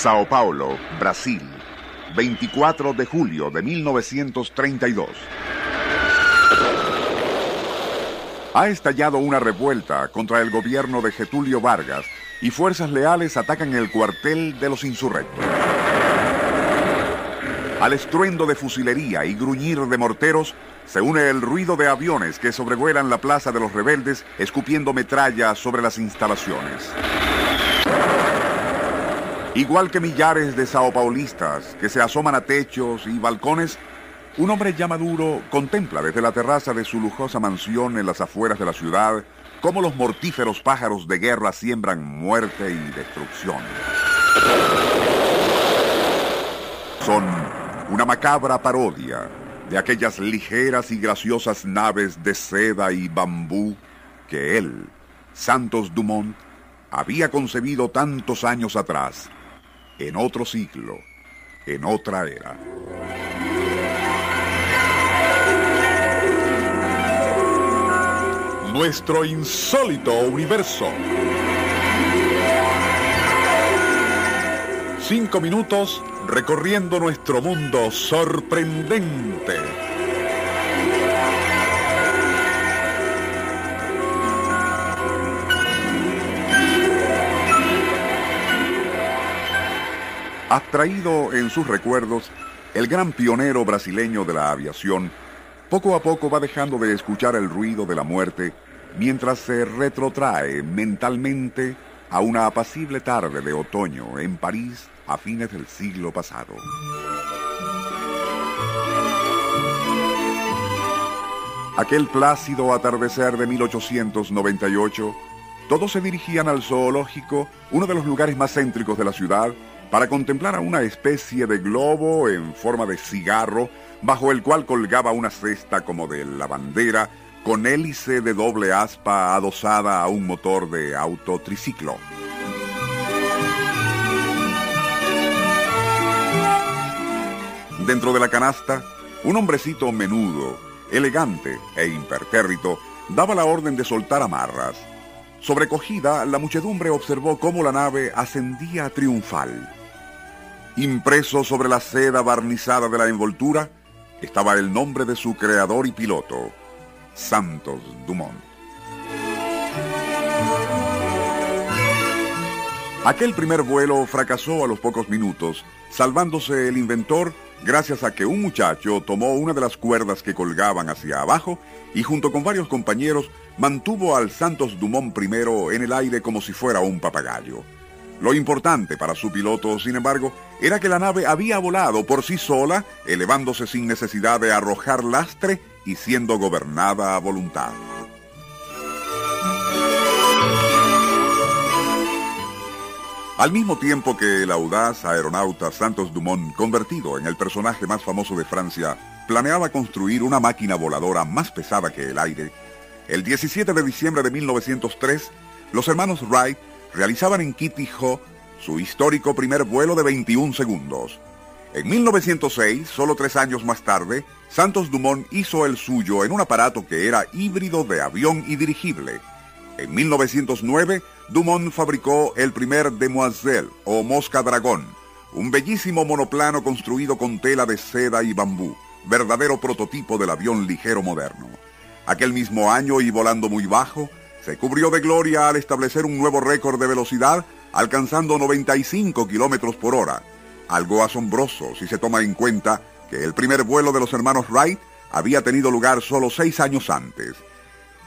Sao Paulo, Brasil, 24 de julio de 1932. Ha estallado una revuelta contra el gobierno de Getulio Vargas y fuerzas leales atacan el cuartel de los insurrectos. Al estruendo de fusilería y gruñir de morteros se une el ruido de aviones que sobrevuelan la plaza de los rebeldes escupiendo metralla sobre las instalaciones. Igual que millares de saopaulistas que se asoman a techos y balcones, un hombre ya maduro contempla desde la terraza de su lujosa mansión en las afueras de la ciudad cómo los mortíferos pájaros de guerra siembran muerte y destrucción. Son una macabra parodia de aquellas ligeras y graciosas naves de seda y bambú que él, Santos Dumont, había concebido tantos años atrás en otro siglo, en otra era. Nuestro insólito universo. Cinco minutos recorriendo nuestro mundo sorprendente. Abstraído en sus recuerdos, el gran pionero brasileño de la aviación poco a poco va dejando de escuchar el ruido de la muerte mientras se retrotrae mentalmente a una apacible tarde de otoño en París a fines del siglo pasado. Aquel plácido atardecer de 1898, todos se dirigían al zoológico, uno de los lugares más céntricos de la ciudad, para contemplar a una especie de globo en forma de cigarro bajo el cual colgaba una cesta como de lavandera con hélice de doble aspa adosada a un motor de autotriciclo. Dentro de la canasta, un hombrecito menudo, elegante e impertérrito daba la orden de soltar amarras. Sobrecogida, la muchedumbre observó cómo la nave ascendía triunfal. Impreso sobre la seda barnizada de la envoltura estaba el nombre de su creador y piloto, Santos Dumont. Aquel primer vuelo fracasó a los pocos minutos, salvándose el inventor gracias a que un muchacho tomó una de las cuerdas que colgaban hacia abajo y junto con varios compañeros mantuvo al Santos Dumont primero en el aire como si fuera un papagayo. Lo importante para su piloto, sin embargo, era que la nave había volado por sí sola, elevándose sin necesidad de arrojar lastre y siendo gobernada a voluntad. Al mismo tiempo que el audaz aeronauta Santos Dumont, convertido en el personaje más famoso de Francia, planeaba construir una máquina voladora más pesada que el aire, el 17 de diciembre de 1903, los hermanos Wright realizaban en Kitty Hawk su histórico primer vuelo de 21 segundos. En 1906, solo tres años más tarde, Santos Dumont hizo el suyo en un aparato que era híbrido de avión y dirigible. En 1909, Dumont fabricó el primer Demoiselle o Mosca Dragón, un bellísimo monoplano construido con tela de seda y bambú, verdadero prototipo del avión ligero moderno. Aquel mismo año y volando muy bajo, se cubrió de gloria al establecer un nuevo récord de velocidad, alcanzando 95 kilómetros por hora. Algo asombroso si se toma en cuenta que el primer vuelo de los hermanos Wright había tenido lugar solo seis años antes.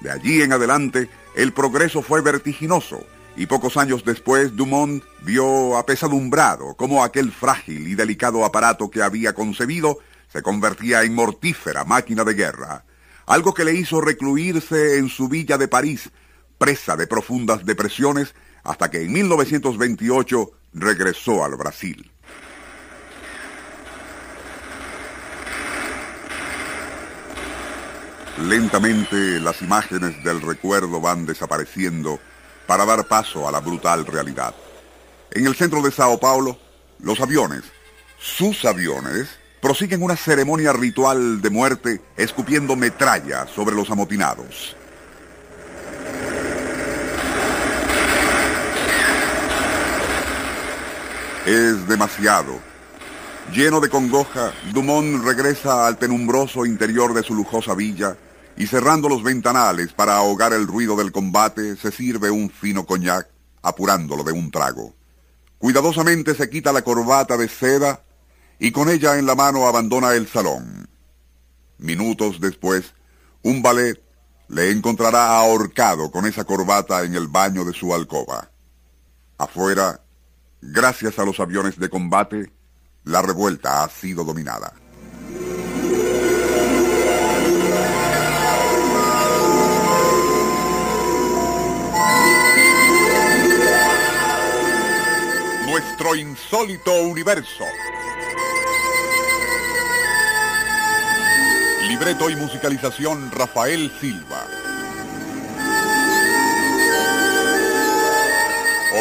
De allí en adelante, el progreso fue vertiginoso y pocos años después Dumont vio apesadumbrado cómo aquel frágil y delicado aparato que había concebido se convertía en mortífera máquina de guerra, algo que le hizo recluirse en su villa de París, presa de profundas depresiones, hasta que en 1928 regresó al Brasil. Lentamente las imágenes del recuerdo van desapareciendo para dar paso a la brutal realidad. En el centro de Sao Paulo, los aviones, sus aviones, prosiguen una ceremonia ritual de muerte escupiendo metralla sobre los amotinados. Es demasiado. Lleno de congoja, Dumont regresa al penumbroso interior de su lujosa villa y cerrando los ventanales para ahogar el ruido del combate, se sirve un fino coñac, apurándolo de un trago. Cuidadosamente se quita la corbata de seda y con ella en la mano abandona el salón. Minutos después, un ballet le encontrará ahorcado con esa corbata en el baño de su alcoba. Afuera, gracias a los aviones de combate, la revuelta ha sido dominada. nuestro insólito universo. Libreto y musicalización Rafael Silva.